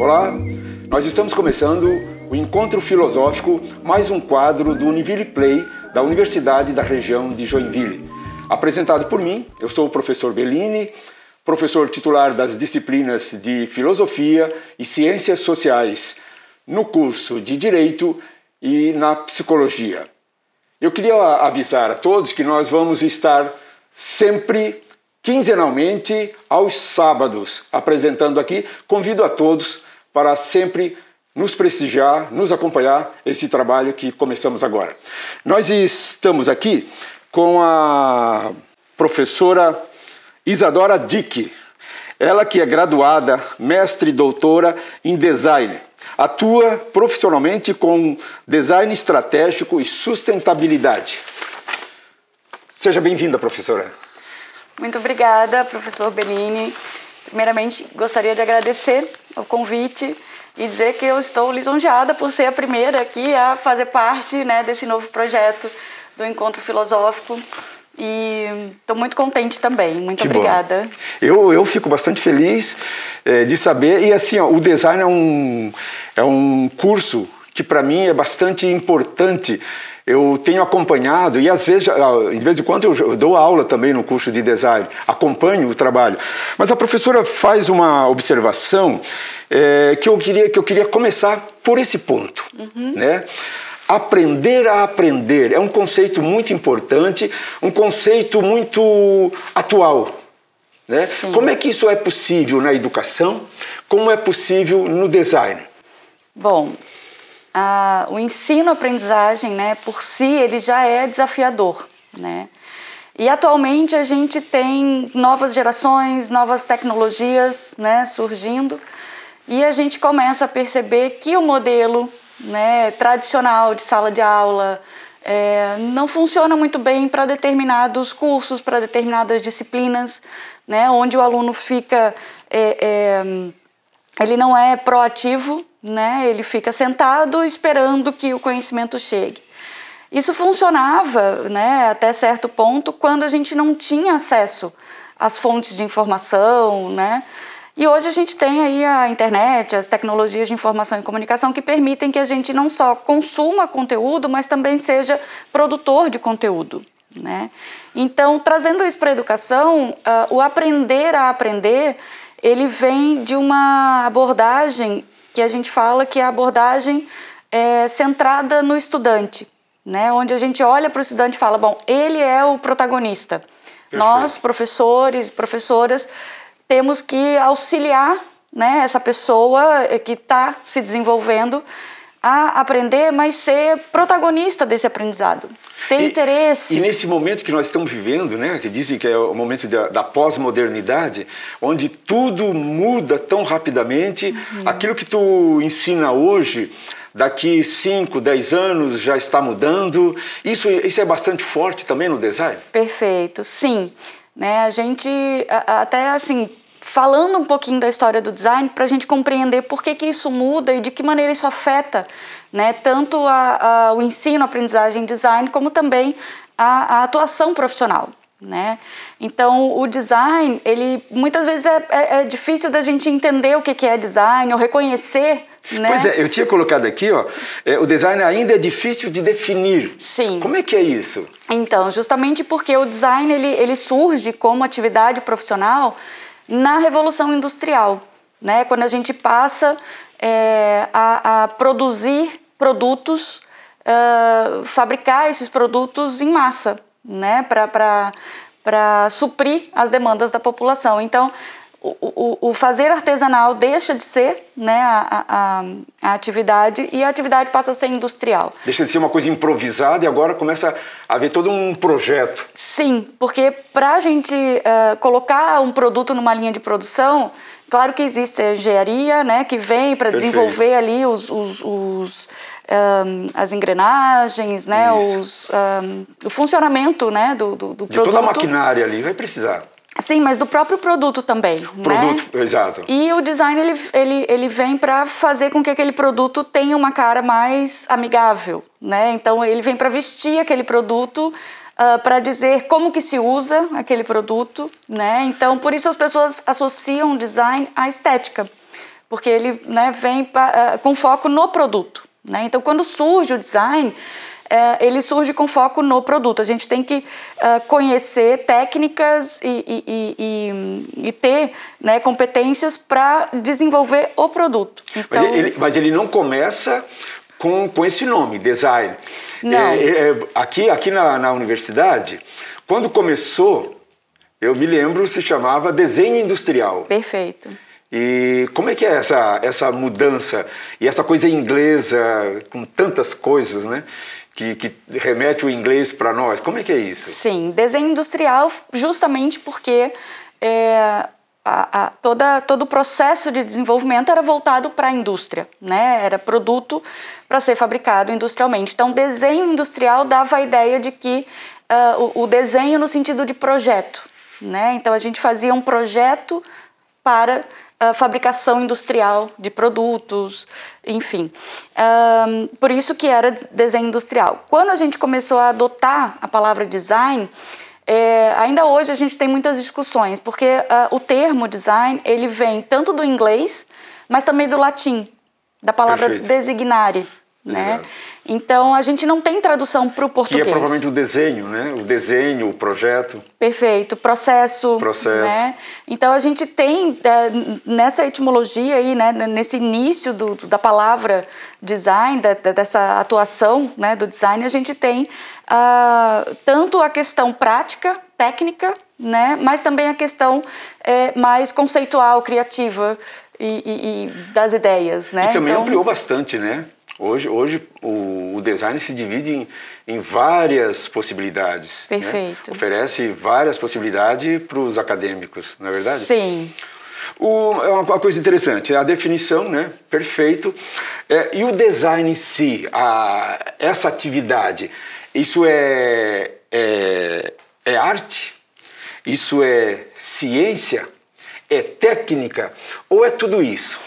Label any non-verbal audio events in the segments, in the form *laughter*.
Olá, nós estamos começando o Encontro Filosófico, mais um quadro do Univille Play da Universidade da região de Joinville. Apresentado por mim, eu sou o professor Bellini, professor titular das disciplinas de Filosofia e Ciências Sociais no curso de Direito e na Psicologia. Eu queria avisar a todos que nós vamos estar sempre quinzenalmente aos sábados apresentando aqui. Convido a todos para sempre nos prestigiar, nos acompanhar esse trabalho que começamos agora. Nós estamos aqui com a professora Isadora Dick, ela que é graduada, mestre e doutora em design Atua profissionalmente com design estratégico e sustentabilidade. Seja bem-vinda, professora. Muito obrigada, professor Bellini. Primeiramente, gostaria de agradecer o convite e dizer que eu estou lisonjeada por ser a primeira aqui a fazer parte né, desse novo projeto do Encontro Filosófico e estou muito contente também. Muito que obrigada. Eu, eu fico bastante feliz é, de saber. E assim, ó, o design é um, é um curso que para mim é bastante importante. Eu tenho acompanhado e às vezes, de vez em quando eu dou aula também no curso de design, acompanho o trabalho. Mas a professora faz uma observação é, que eu queria que eu queria começar por esse ponto, uhum. né? Aprender a aprender é um conceito muito importante, um conceito muito atual. Né? Como é que isso é possível na educação? Como é possível no design? Bom, o ensino-aprendizagem, né, por si, ele já é desafiador, né? E atualmente a gente tem novas gerações, novas tecnologias, né, surgindo, e a gente começa a perceber que o modelo né, tradicional de sala de aula é, não funciona muito bem para determinados cursos, para determinadas disciplinas, né, onde o aluno fica, é, é, ele não é proativo, né, ele fica sentado esperando que o conhecimento chegue. Isso funcionava né, até certo ponto quando a gente não tinha acesso às fontes de informação, né? E hoje a gente tem aí a internet, as tecnologias de informação e comunicação que permitem que a gente não só consuma conteúdo, mas também seja produtor de conteúdo. Né? Então, trazendo isso para a educação, uh, o aprender a aprender, ele vem de uma abordagem que a gente fala que é a abordagem é, centrada no estudante, né? onde a gente olha para o estudante e fala, bom, ele é o protagonista. Perfeito. Nós, professores e professoras, temos que auxiliar né, essa pessoa que está se desenvolvendo a aprender, mas ser protagonista desse aprendizado, ter e, interesse. E nesse momento que nós estamos vivendo, né, que dizem que é o momento da, da pós-modernidade, onde tudo muda tão rapidamente, uhum. aquilo que tu ensina hoje, daqui 5, 10 anos já está mudando. Isso, isso é bastante forte também no design? Perfeito, sim. Né, a gente até assim falando um pouquinho da história do design para a gente compreender por que, que isso muda e de que maneira isso afeta né, tanto a, a, o ensino, a aprendizagem design, como também a, a atuação profissional. Né? Então, o design, ele muitas vezes é, é, é difícil da gente entender o que, que é design ou reconhecer. Né? Pois é, eu tinha colocado aqui, ó, é, o design ainda é difícil de definir. Sim. Como é que é isso? Então, justamente porque o design ele, ele surge como atividade profissional na Revolução Industrial, né? quando a gente passa é, a, a, produzir produtos, uh, fabricar esses produtos em massa, né? para suprir as demandas da população. Então, o, o, o, fazer artesanal deixa de ser né, a, a, a, atividade e a atividade passa a ser industrial. Deixa de ser uma coisa improvisada e agora começa a haver todo um projeto. Sim, porque para a gente uh, colocar um produto numa linha de produção, claro que existe a engenharia né, que vem para desenvolver ali os, os, os um, as engrenagens, né, os, um, o funcionamento né, do, do, do de produto. toda a maquinária ali vai precisar. Sim, mas do próprio produto também. Produto, né? exato. E o design ele, ele, ele vem para fazer com que aquele produto tenha uma cara mais amigável, né? Então ele vem para vestir aquele produto, uh, ah, para dizer como que se usa aquele produto, né? Então por isso as pessoas associam o design à estética, porque ele né, vem pra, uh, com foco no produto. Né? Então, quando surge o design, ele surge com foco no produto. A gente tem que uh, conhecer técnicas e, e, e, e ter né, competências para desenvolver o produto. Então, mas, ele, mas ele não começa com, com esse nome, design. Não. É, é, aqui aqui na, na universidade, quando começou, eu me lembro, se chamava desenho industrial. Perfeito. E como é que é essa, essa mudança e essa coisa inglesa, com tantas coisas, né? Que, que remete o inglês para nós. Como é que é isso? Sim, desenho industrial justamente porque é, a, a, toda, todo o processo de desenvolvimento era voltado para a indústria, né? era produto para ser fabricado industrialmente. Então, desenho industrial dava a ideia de que uh, o, o desenho no sentido de projeto. Né? Então, a gente fazia um projeto para fabricação industrial de produtos, enfim. Um, por isso que era desenho industrial. Quando a gente começou a adotar a palavra design, é, ainda hoje a gente tem muitas discussões, porque uh, o termo design ele vem tanto do inglês, mas também do latim, da palavra Perfeito. designare. Né? Então a gente não tem tradução para o português. Que é provavelmente o desenho, né? O desenho, o projeto. Perfeito, processo. Processo. Né? Então a gente tem é, nessa etimologia aí, né? Nesse início do, da palavra design, da, dessa atuação, né? Do design, a gente tem uh, tanto a questão prática, técnica, né? Mas também a questão é, mais conceitual, criativa e, e, e das ideias, né? E também então, ampliou bastante, né? Hoje, hoje o, o design se divide em, em várias possibilidades. Né? Perfeito. Né? Oferece várias possibilidades para os acadêmicos, não é verdade? Sim. O, é uma coisa interessante, a definição, né? Perfeito. É, e o design em si, a, essa atividade, isso é, é, é arte? Isso é ciência? É técnica? Ou é tudo isso?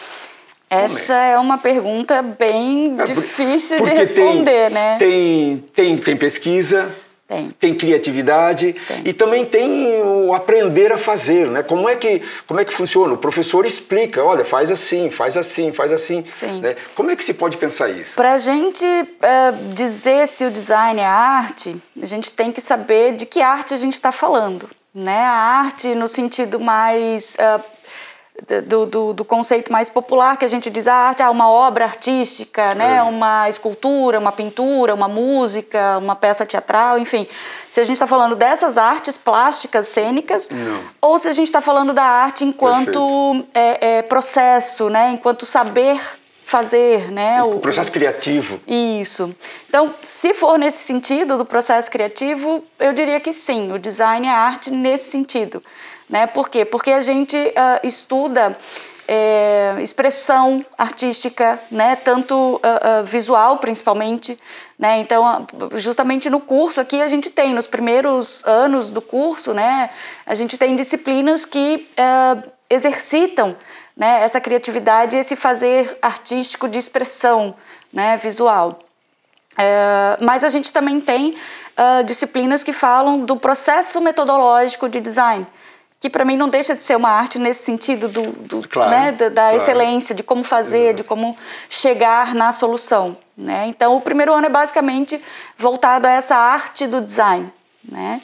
Essa é uma pergunta bem é, difícil de responder, tem, né? Tem, tem, tem pesquisa, tem. tem criatividade tem. e também tem o aprender a fazer, né? Como é que como é que funciona? O professor explica, olha, faz assim, faz assim, faz assim. Sim. Né? Como é que se pode pensar isso? Para a gente uh, dizer se o design é arte, a gente tem que saber de que arte a gente está falando, né? A arte no sentido mais uh, do, do, do, conceito mais popular que a gente diz a ah, arte é uma obra artística, né? É. uma escultura, uma pintura, uma música, uma peça teatral, enfim. Se a gente está falando dessas artes plásticas, cênicas, Não. ou se a gente está falando da arte enquanto é, é, processo, né? enquanto saber fazer, né? O, o processo criativo. Isso. Então, se for nesse sentido do processo criativo, eu diria que sim, o design é arte nesse sentido. Né? Por quê? Porque a gente uh, estuda é, expressão artística, né? tanto uh, uh, visual principalmente. Né? Então, justamente no curso aqui a gente tem, nos primeiros anos do curso, né? a gente tem disciplinas que exercitam né? essa criatividade, esse fazer artístico de expressão né? visual. É, mas a gente também tem disciplinas que falam do processo metodológico de design que para mim não deixa de ser uma arte nesse sentido do, do claro, né, da, da claro. excelência, de como fazer, Exato. de como chegar na solução. Né? Então, o primeiro ano é basicamente voltado a essa arte do design. Né?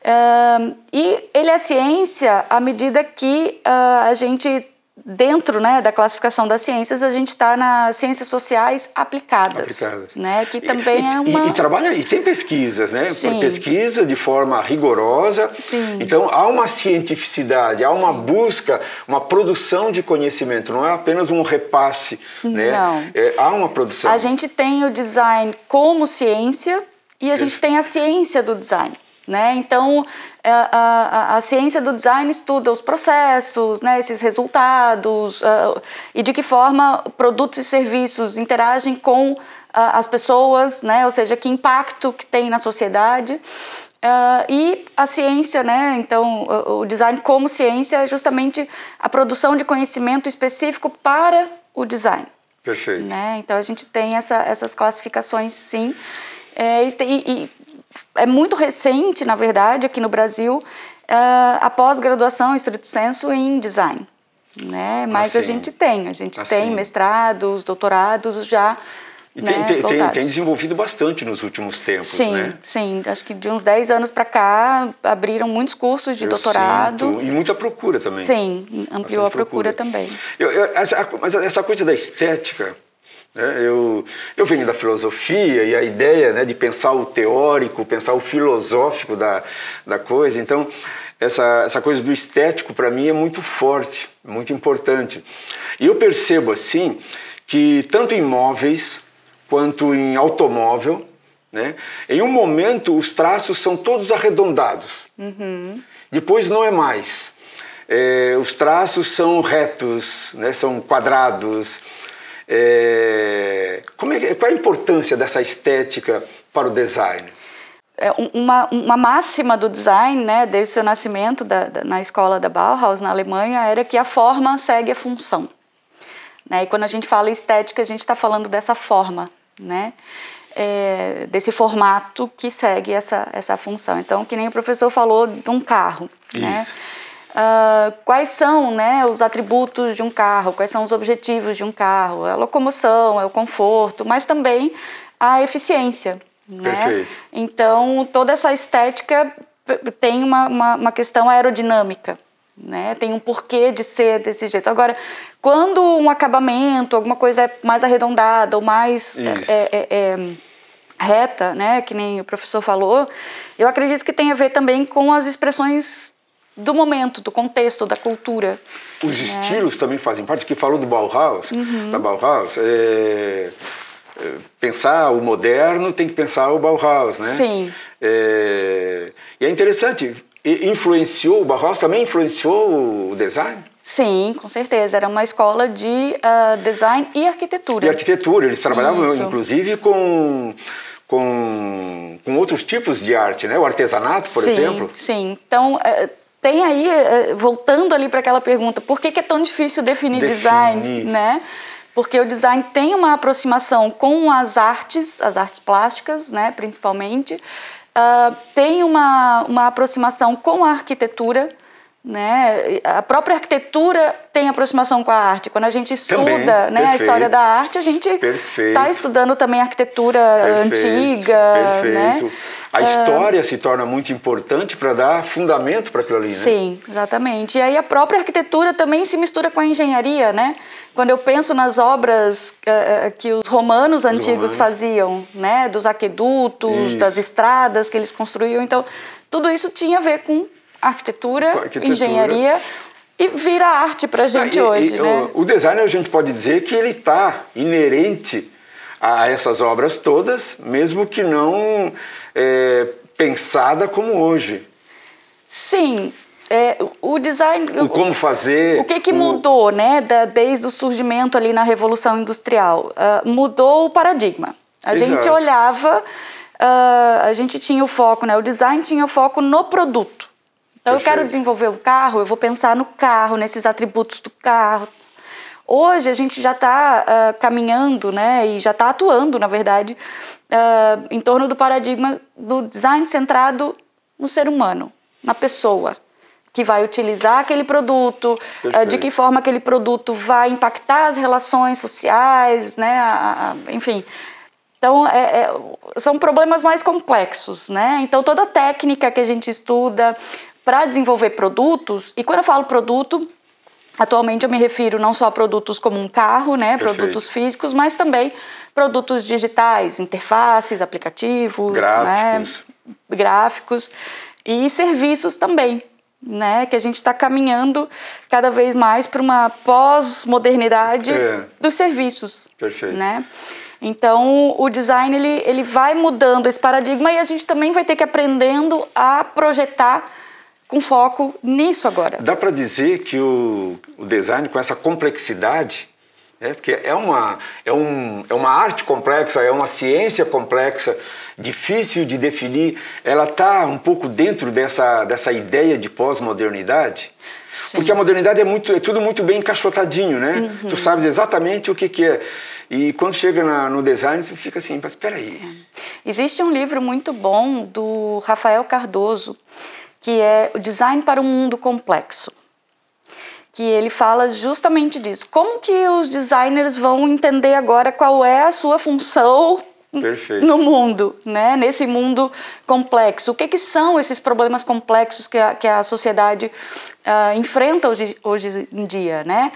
Uh, e ele é ciência à medida que uh, a gente dentro né, da classificação das ciências, a gente está nas ciências sociais aplicadas, aplicadas. Né, que também e, é uma... E, e, trabalha, e tem pesquisas, né? Sim. Pesquisa de forma rigorosa. Sim. Então, há uma cientificidade, há uma Sim. busca, uma produção de conhecimento, não é apenas um repasse, né? Não. É, há uma produção. A gente tem o design como ciência e a gente tem a ciência do design. Né? Então, a, a, a, ciência do design estuda os processos, né, esses resultados uh, e de que forma produtos e serviços interagem com uh, as pessoas, né, ou seja, que impacto que tem na sociedade. Uh, e a ciência, né, então o, o design como ciência é justamente a produção de conhecimento específico para o design. Perfeito. Né? Então a gente tem essa, essas classificações, sim. É, e, e, é muito recente, na verdade, aqui no Brasil, uh, a pós-graduação, estrito senso, em design. né? Mas a gente tem, a gente assim. tem mestrados, doutorados já e né, tem, tem, tem, desenvolvido bastante nos últimos tempos, sim, né? Sim, acho que de uns 10 anos para cá abriram muitos cursos de Eu doutorado. Sinto, e muita procura também. Sim, ampliou bastante a procura, procura. também. Eu, eu, essa, mas essa coisa da estética, eu, eu venho da filosofia e a ideia né, de pensar o teórico, pensar o filosófico da, da coisa, então essa, essa coisa do estético para mim é muito forte, muito importante. E eu percebo assim que tanto em móveis quanto em automóvel, né? Em um momento os traços são todos arredondados. Uhum. Depois não é mais. É, os traços são retos, né? São quadrados. É, como é, qual é a importância dessa estética para o design? É uma, uma máxima do design, né, desde o seu nascimento da, da, na escola da Bauhaus, na Alemanha, era que a forma segue a função. Né? E quando a gente fala estética, a gente está falando dessa forma né? É, desse formato que segue essa, essa função. Então, que nem o professor falou de um carro, né? Isso. né? Uh, quais são né, os atributos de um carro, quais são os objetivos de um carro, a locomoção, é o conforto, mas também a eficiência. Né? Perfeito. Então, toda essa estética tem uma, uma, uma questão aerodinâmica né? Tem um porquê de ser desse jeito. Agora, quando um acabamento, alguma coisa é mais arredondada ou mais é, é, é, é, reta, né? Que nem o professor falou, eu acredito que tem a ver também com as expressões do momento, do contexto, da cultura. Os né? estilos também fazem parte. Que falou do Bauhaus, uhum. da Bauhaus. É, é, pensar o moderno tem que pensar o Bauhaus, né? Sim. É, e é interessante influenciou, o Bauhaus também influenciou o design? Sim, com certeza. Era uma escola de uh, design e arquitetura. E arquitetura. Eles trabalhavam, Isso. inclusive, com, com, com outros tipos de arte, né? O artesanato, por sim, exemplo. Sim, Então, uh, tem aí, uh, voltando ali para aquela pergunta, por que, que, é tão difícil definir, definir design, né? Porque o design tem uma aproximação com as artes, as artes plásticas, né, principalmente, uh, tem uma, uma aproximação com a arquitetura, né? A própria arquitetura tem aproximação com a arte. Quando a gente estuda também, né, a história da arte, a gente está estudando também arquitetura perfeito, antiga. Perfeito. Né? A história uh, se torna muito importante para dar fundamento para aquilo ali, né? Sim, exatamente. E aí a própria arquitetura também se mistura com a engenharia, né? Quando eu penso nas obras uh, que os romanos os antigos romanos. faziam, né? Dos aquedutos, isso. das estradas que eles construíam. Então, tudo isso tinha a ver com arquitetura, arquitetura. engenharia e vira arte para a gente ah, e, hoje, e, né? O, o design, a gente pode dizer que ele está inerente a essas obras todas, mesmo que não é, pensada como hoje. Sim, é, o design. O como fazer. O que, que o... mudou, né, da, desde o surgimento ali na Revolução Industrial? Uh, mudou o paradigma. A Exato. gente olhava, uh, a gente tinha o foco, né, o design tinha o foco no produto. Então, Perfeito. eu quero desenvolver um carro, eu vou pensar no carro, nesses atributos do carro. Hoje, a gente já está uh, ah, caminhando, né, e já está atuando, na verdade, uh, em torno do paradigma do design centrado no ser humano, na pessoa que vai utilizar aquele produto, uh, de que forma aquele produto vai impactar as relações sociais, né? A, a, enfim. Então, é, é, são problemas mais complexos, né? Então, toda técnica que a gente estuda para desenvolver produtos, e quando eu falo produto, atualmente eu me refiro não só a produtos como um carro, né? Perfeito. Produtos físicos, mas também produtos digitais, interfaces, aplicativos, gráficos, né? gráficos e serviços também, né? Que a gente está caminhando cada vez mais para uma pós-modernidade é. dos serviços, Perfeito. né? Então, o design ele, ele vai mudando esse paradigma e a gente também vai ter que aprendendo a projetar com foco nisso agora. Dá para dizer que o, o design com essa complexidade é, porque é uma, é, um, é uma arte complexa, é uma ciência complexa, difícil de definir. Ela está um pouco dentro dessa, dessa ideia de pós-modernidade. Porque a modernidade é, muito, é tudo muito bem encaixotadinho, né? Uhum. Tu sabes exatamente o que, que é. E quando chega na, no design, você fica assim, mas espera aí. É. Existe um livro muito bom do Rafael Cardoso, que é O Design para um Mundo Complexo que ele fala justamente disso. Como que os designers vão entender agora qual é a sua função Perfeito. no mundo, né? Nesse mundo complexo. O que, que são esses problemas complexos que a, que a sociedade uh, enfrenta hoje, hoje em dia, né?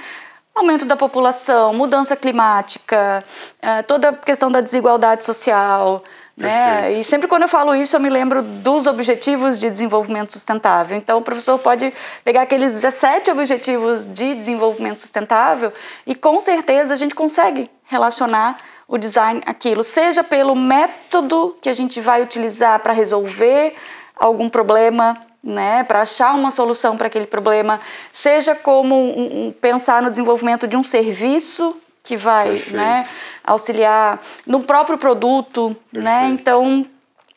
Aumento da população, mudança climática, uh, toda a questão da desigualdade social, né? E sempre quando eu falo isso, eu me lembro dos Objetivos de Desenvolvimento Sustentável. Então, o professor pode pegar aqueles 17 Objetivos de Desenvolvimento Sustentável e, com certeza, a gente consegue relacionar o design àquilo, seja pelo método que a gente vai utilizar para resolver algum problema, né, para achar uma solução para aquele problema, seja como um, um, pensar no desenvolvimento de um serviço que vai né, auxiliar no próprio produto, né? Perfeito. né? Então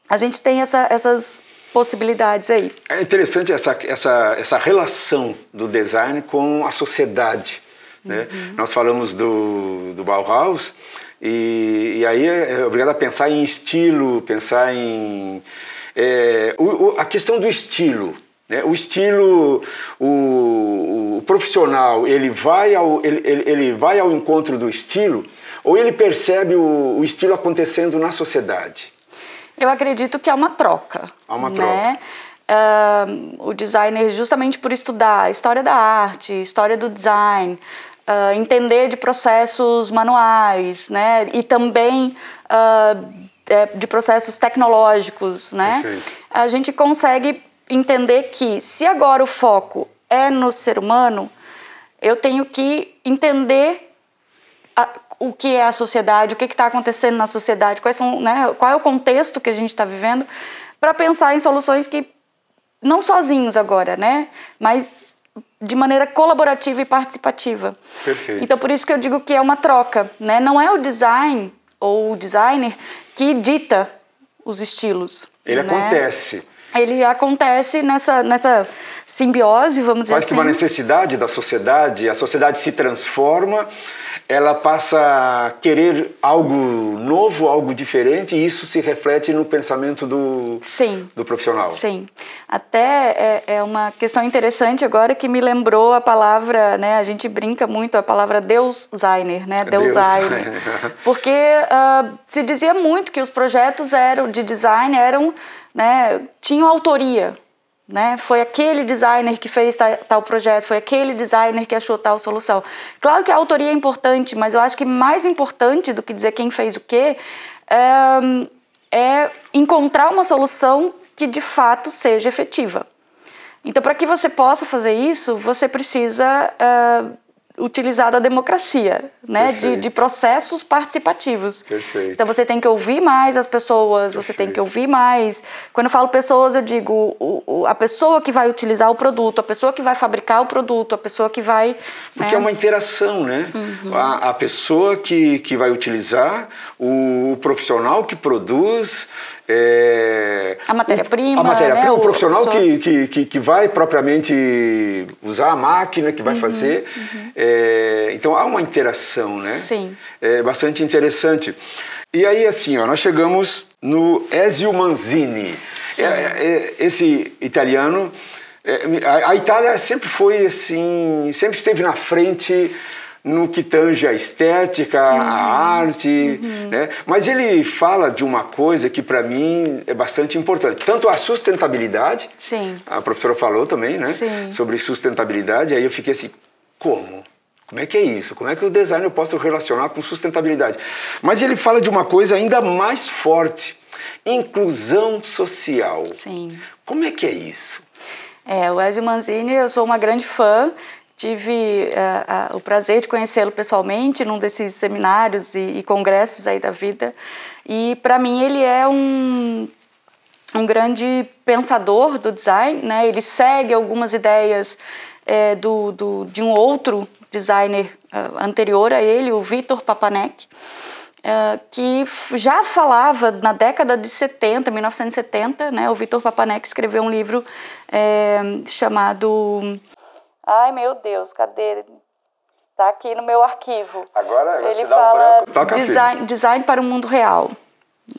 a gente tem essa, essas possibilidades aí. É interessante essa, essa, essa relação do design com a sociedade. Né? Uhum. Nós falamos do, do Bauhaus e, e aí é, é obrigado a pensar em estilo, pensar em é, o, o, a questão do estilo. Né? O estilo, o, o, profissional, ele vai, ao, ele, ele, vai ao encontro do estilo ou ele percebe o, o estilo acontecendo na sociedade? Eu acredito que é uma troca. Há uma troca. Né? Uh, o designer, justamente por estudar a história da arte, história do design, uh, entender de processos manuais, né? E também uh, de processos tecnológicos, né? Perfeito. A gente consegue entender que se agora o foco é no ser humano, eu tenho que entender a, o que é a sociedade, o que está acontecendo na sociedade, quais são, né, qual é o contexto que a gente está vivendo, para pensar em soluções que não sozinhos agora, né, mas de maneira colaborativa e participativa. Perfeito. Então por isso que eu digo que é uma troca, né? Não é o design ou o designer que dita os estilos. Ele né? acontece ele acontece nessa, nessa simbiose, vamos dizer Quase assim. que uma necessidade da sociedade, a sociedade se transforma, ela passa a querer algo novo, algo diferente, e isso se reflete no pensamento do, Sim. do profissional. Sim. Até é, é, uma questão interessante agora que me lembrou a palavra, né, a gente brinca muito a palavra Deus-Designer, né, Designer. *laughs* Porque uh, se dizia muito que os projetos eram de design eram né, tinham autoria. Né? Foi aquele designer que fez tal, tal, projeto, foi aquele designer que achou tal solução. Claro que a autoria é importante, mas eu acho que mais importante do que dizer quem fez o quê é, é encontrar uma solução que de fato seja efetiva. Então, para que você possa fazer isso, você precisa uh, utilizar a democracia, né? De, de, processos participativos. Perfeito. Então você tem que ouvir mais as pessoas, Perfeito. você tem que ouvir mais. Quando eu falo pessoas, eu digo o, o, a pessoa que vai utilizar o produto, a pessoa que vai fabricar o produto, a pessoa que vai. Porque né? é uma interação, né? Uhum. A, a, pessoa que, que vai utilizar, o, o profissional que produz, é, a matéria-prima. A matéria-prima, né? o profissional que, que, que, que, vai propriamente usar a máquina, que vai uhum, fazer. Uhum. É, então há uma interação, né? Sim. É bastante interessante. E aí, assim, ó, nós chegamos no Ezio Manzini. É, é, esse italiano. É, a Itália sempre foi assim, sempre esteve na frente no que tange a estética, uhum. a arte, uhum. né? Mas ele fala de uma coisa que para mim é bastante importante, tanto a sustentabilidade. Sim. A professora falou também, né? Sim. Sobre sustentabilidade. Aí eu fiquei assim, como? Como é que é isso? Como é que o design eu posso relacionar com sustentabilidade? Mas ele fala de uma coisa ainda mais forte: inclusão social. Sim. Como é que é isso? É, o Ezio Manzini, eu sou uma grande fã Tive uh, uh, o prazer de conhecê-lo pessoalmente num desses seminários e, e, congressos aí da vida. E para mim ele é um, um grande pensador do design, né? Ele segue algumas ideias é, do, do, de um outro designer uh, anterior a ele, o Vitor Papanek, que já falava na década de 70, 1970, né? O Vitor Papanek escreveu um livro é, chamado Ai, meu Deus, cadê? Tá aqui no meu arquivo. Agora ele fala um branco, design, design para o mundo real.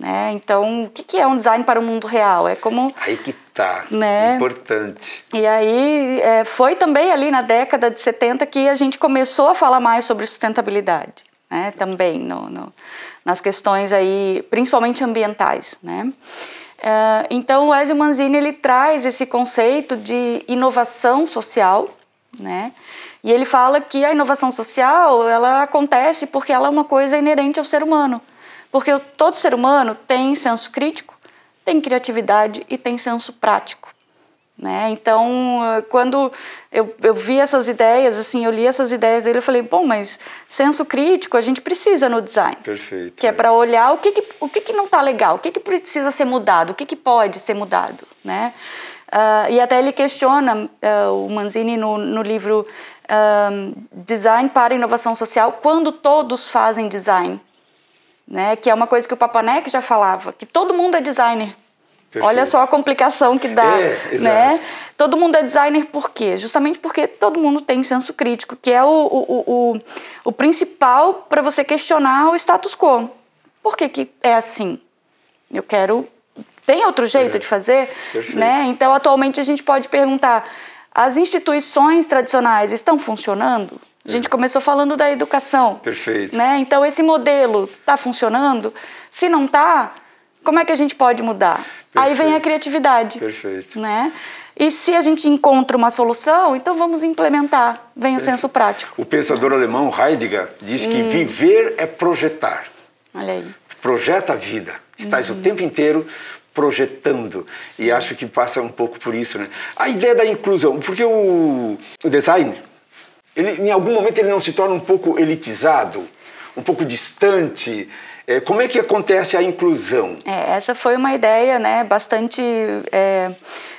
Né? Então, o que é um design para o mundo real? É como aí que Tá, né? importante. E aí é, foi também ali na década de 70 que a gente começou a falar mais sobre sustentabilidade, né? Também no, no nas questões aí, principalmente ambientais, né? É, então o Ezio Manzini ele traz esse conceito de inovação social, né? E ele fala que a inovação social ela acontece porque ela é uma coisa inerente ao ser humano, porque todo ser humano tem senso crítico tem criatividade e tem senso prático. Né? Então, quando eu, eu vi essas ideias, assim, eu li essas ideias dele, eu falei, bom, mas senso crítico a gente precisa no design. Perfeito. Que é, é para olhar o que, que, o que, que não está legal, o que, que precisa ser mudado, o que, que pode ser mudado, né? Uh, e até ele questiona, uh, o Manzini, no, no livro uh, Design para Inovação Social, quando todos fazem design né? Que é uma coisa que o Papanek já falava, que todo mundo é designer. Perfeito. Olha só a complicação que dá, é, né? Todo mundo é designer por quê? Justamente porque todo mundo tem senso crítico, que é o, o, o, o principal para você questionar o status quo. Por que, que é assim? Eu quero... Tem outro jeito é. de fazer? Perfeito. Né? Então, atualmente, a gente pode perguntar, as instituições tradicionais estão funcionando? A gente começou falando da educação. Perfeito. Né? Então, esse modelo está funcionando? Se não está, como é que a gente pode mudar? Perfeito. Aí vem a criatividade. Perfeito. Né? E se a gente encontra uma solução, então vamos implementar. Vem o senso prático. O pensador alemão Heidegger diz que hum. viver é projetar. Olha aí. Projeta a vida. Estás uhum. o tempo inteiro projetando. Sim. E acho que passa um pouco por isso, né? A ideia da inclusão, porque o, o design ele, em algum momento ele não se torna um pouco elitizado, um pouco distante? É, como é que acontece a inclusão? É, essa foi uma ideia né, bastante é,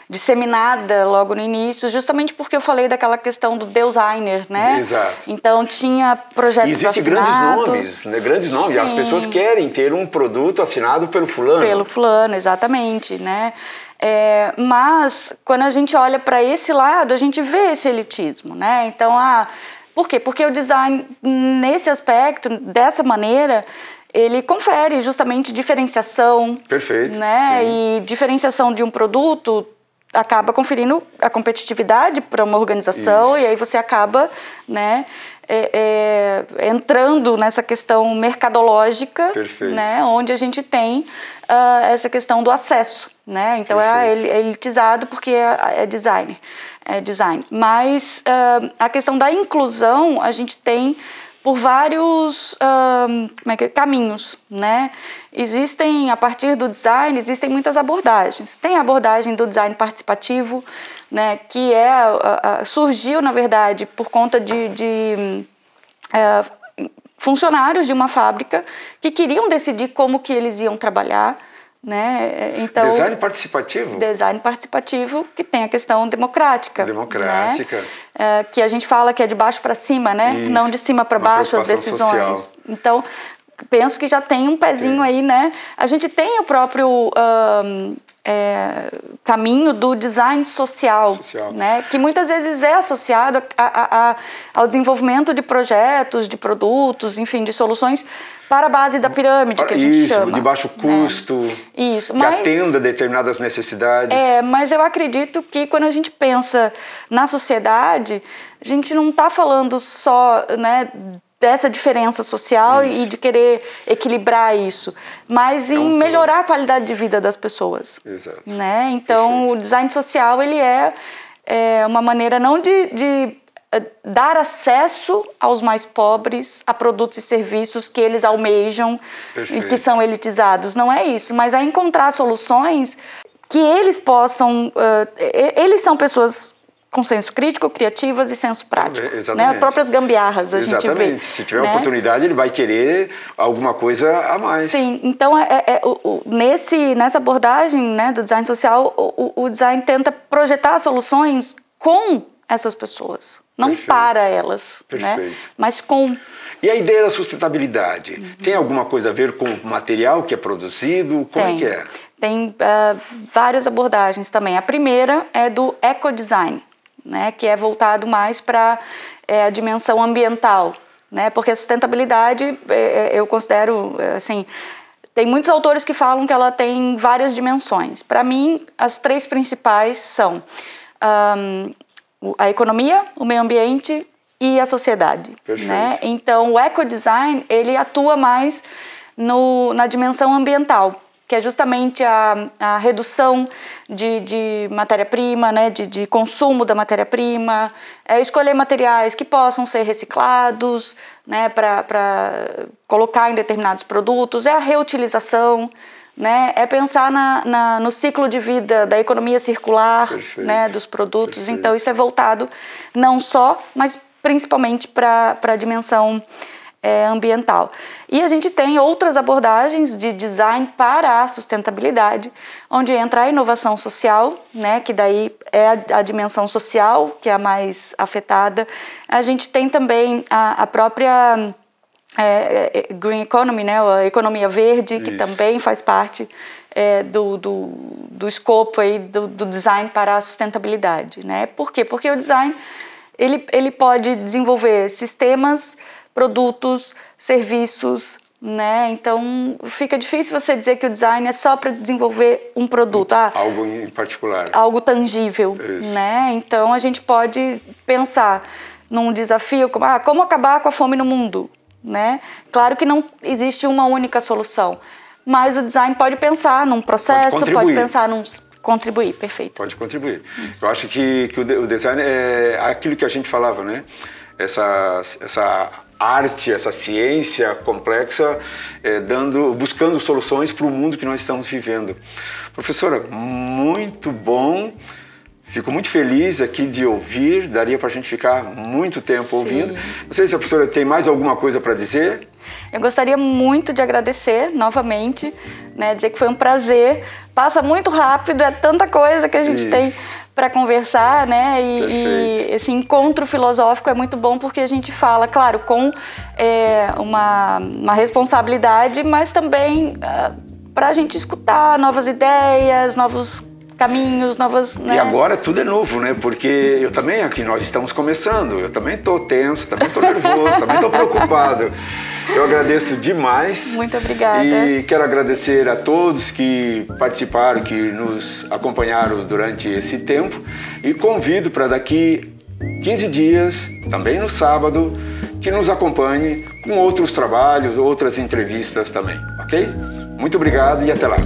disseminada logo no início, justamente porque eu falei daquela questão do designer, né? Exato. Então tinha projetos Existem grandes nomes, né? Grandes nomes. Sim. As pessoas querem ter um produto assinado pelo fulano. Pelo fulano, exatamente, né? É, mas quando a gente olha para esse lado, a gente vê esse elitismo, né? Então, ah, por quê? Porque o design, nesse aspecto, dessa maneira, ele confere justamente diferenciação. Perfeito. Né? Sim. E diferenciação de um produto acaba conferindo a competitividade para uma organização Isso. e aí você acaba, né? É, é, entrando nessa questão mercadológica, Perfeito. né, onde a gente tem uh, essa questão do acesso, né? Então é, é elitizado porque é, é design, é design. Mas uh, a questão da inclusão a gente tem por vários uh, é caminhos, né? Existem a partir do design existem muitas abordagens. Tem a abordagem do design participativo, né? Que é surgiu na verdade por conta de, de funcionários de uma fábrica que queriam decidir como que eles iam trabalhar, né? Então, design participativo? Design participativo que tem a questão democrática. Democrática. Né? É, que a gente fala que é de baixo para cima, né? Isso. Não de cima para baixo as decisões. Social. Então, penso que já tem um pezinho aí, né? A gente tem o próprio um, é, caminho do design social, social, né? Que muitas vezes é associado a, a, a, ao desenvolvimento de projetos, de produtos, enfim, de soluções para a base da pirâmide que a gente Isso, chama. de baixo né? custo. Né? Isso, que mas, atenda determinadas necessidades. É, mas eu acredito que quando a gente pensa na sociedade, a gente não está falando só, né, dessa diferença social isso. e de querer equilibrar isso, mas é em um melhorar a qualidade de vida das pessoas. Exato. Né? Então, Perfeito. o design social ele é, é uma maneira não de, de dar acesso aos mais pobres a produtos e serviços que eles almejam Perfeito. e que são elitizados. Não é isso, mas a encontrar soluções que eles possam. Uh, eles são pessoas com senso crítico, criativas e senso prático. Exatamente. Né? As próprias gambiarras a Exatamente. gente vê. Se tiver né? oportunidade, ele vai querer alguma coisa a mais. Sim, então é, é, é o, nesse, nessa abordagem né, do design social, o, o, design tenta projetar soluções com essas pessoas, não Perfeito. para elas, né? mas com. E a ideia da sustentabilidade? Uhum. Tem alguma coisa a ver com o material que é produzido? Como Tem. é que é? Tem uh, várias abordagens também. A primeira é do ecodesign né, que é voltado mais para é, a dimensão ambiental, né, porque a sustentabilidade é, é eu considero assim tem muitos autores que falam que ela tem várias dimensões. Para mim, as três principais são um, a economia, o meio ambiente e a sociedade. Perfeito. Né? Então, o ecodesign ele atua mais no, na dimensão ambiental, que é justamente a, a redução de, de matéria-prima, né, de, de, consumo da matéria-prima, é escolher materiais que possam ser reciclados né, para colocar em determinados produtos, é a reutilização, né, é pensar na, na, no ciclo de vida da economia circular né, dos produtos. Perfeito. Então, isso é voltado não só, mas principalmente para a dimensão é, ambiental. E a gente tem outras abordagens de design para a sustentabilidade, onde entra a inovação social, né, que daí é a, a dimensão social que é a mais afetada. A gente tem também a, a própria é, é green economy, né, a economia verde, Isso. que também faz parte é, do, do, do, escopo aí do, do, design para a sustentabilidade. Né? Por quê? Porque o design ele, ele pode desenvolver sistemas produtos, serviços, né? Então fica difícil você dizer que o design é só para desenvolver um produto, ah, algo em particular, algo tangível, Isso. né? Então a gente pode pensar num desafio como ah, como acabar com a fome no mundo, né? Claro que não existe uma única solução, mas o design pode pensar num processo, pode, pode pensar num contribuir, perfeito. Pode contribuir. Isso. Eu acho que, que o design é aquilo que a gente falava, né? Essa essa arte, essa ciência complexa, é, dando, buscando soluções para o mundo que nós estamos vivendo. Professora, muito bom. Fico muito feliz aqui de ouvir. Daria para a gente ficar muito tempo ouvindo. Sim. Não sei se a professora tem mais alguma coisa para dizer. Eu gostaria muito de agradecer novamente, né, dizer que foi um prazer. Passa muito rápido, é tanta coisa que a gente Isso. tem para conversar, né? E, e, esse encontro filosófico é muito bom porque a gente fala, claro, com é, uma, uma responsabilidade, mas também uh, ah, para a gente escutar novas ideias, novos caminhos, novas. Né? E agora tudo é novo, né? Porque eu também aqui nós estamos começando, eu também estou tenso, também estou nervoso, também estou preocupado. Eu agradeço demais. Muito obrigada. E quero agradecer a todos que participaram, que nos acompanharam durante esse tempo e convido para daqui 15 dias, também no sábado, que nos acompanhe com outros trabalhos, outras entrevistas também, ok? Muito obrigado e até lá.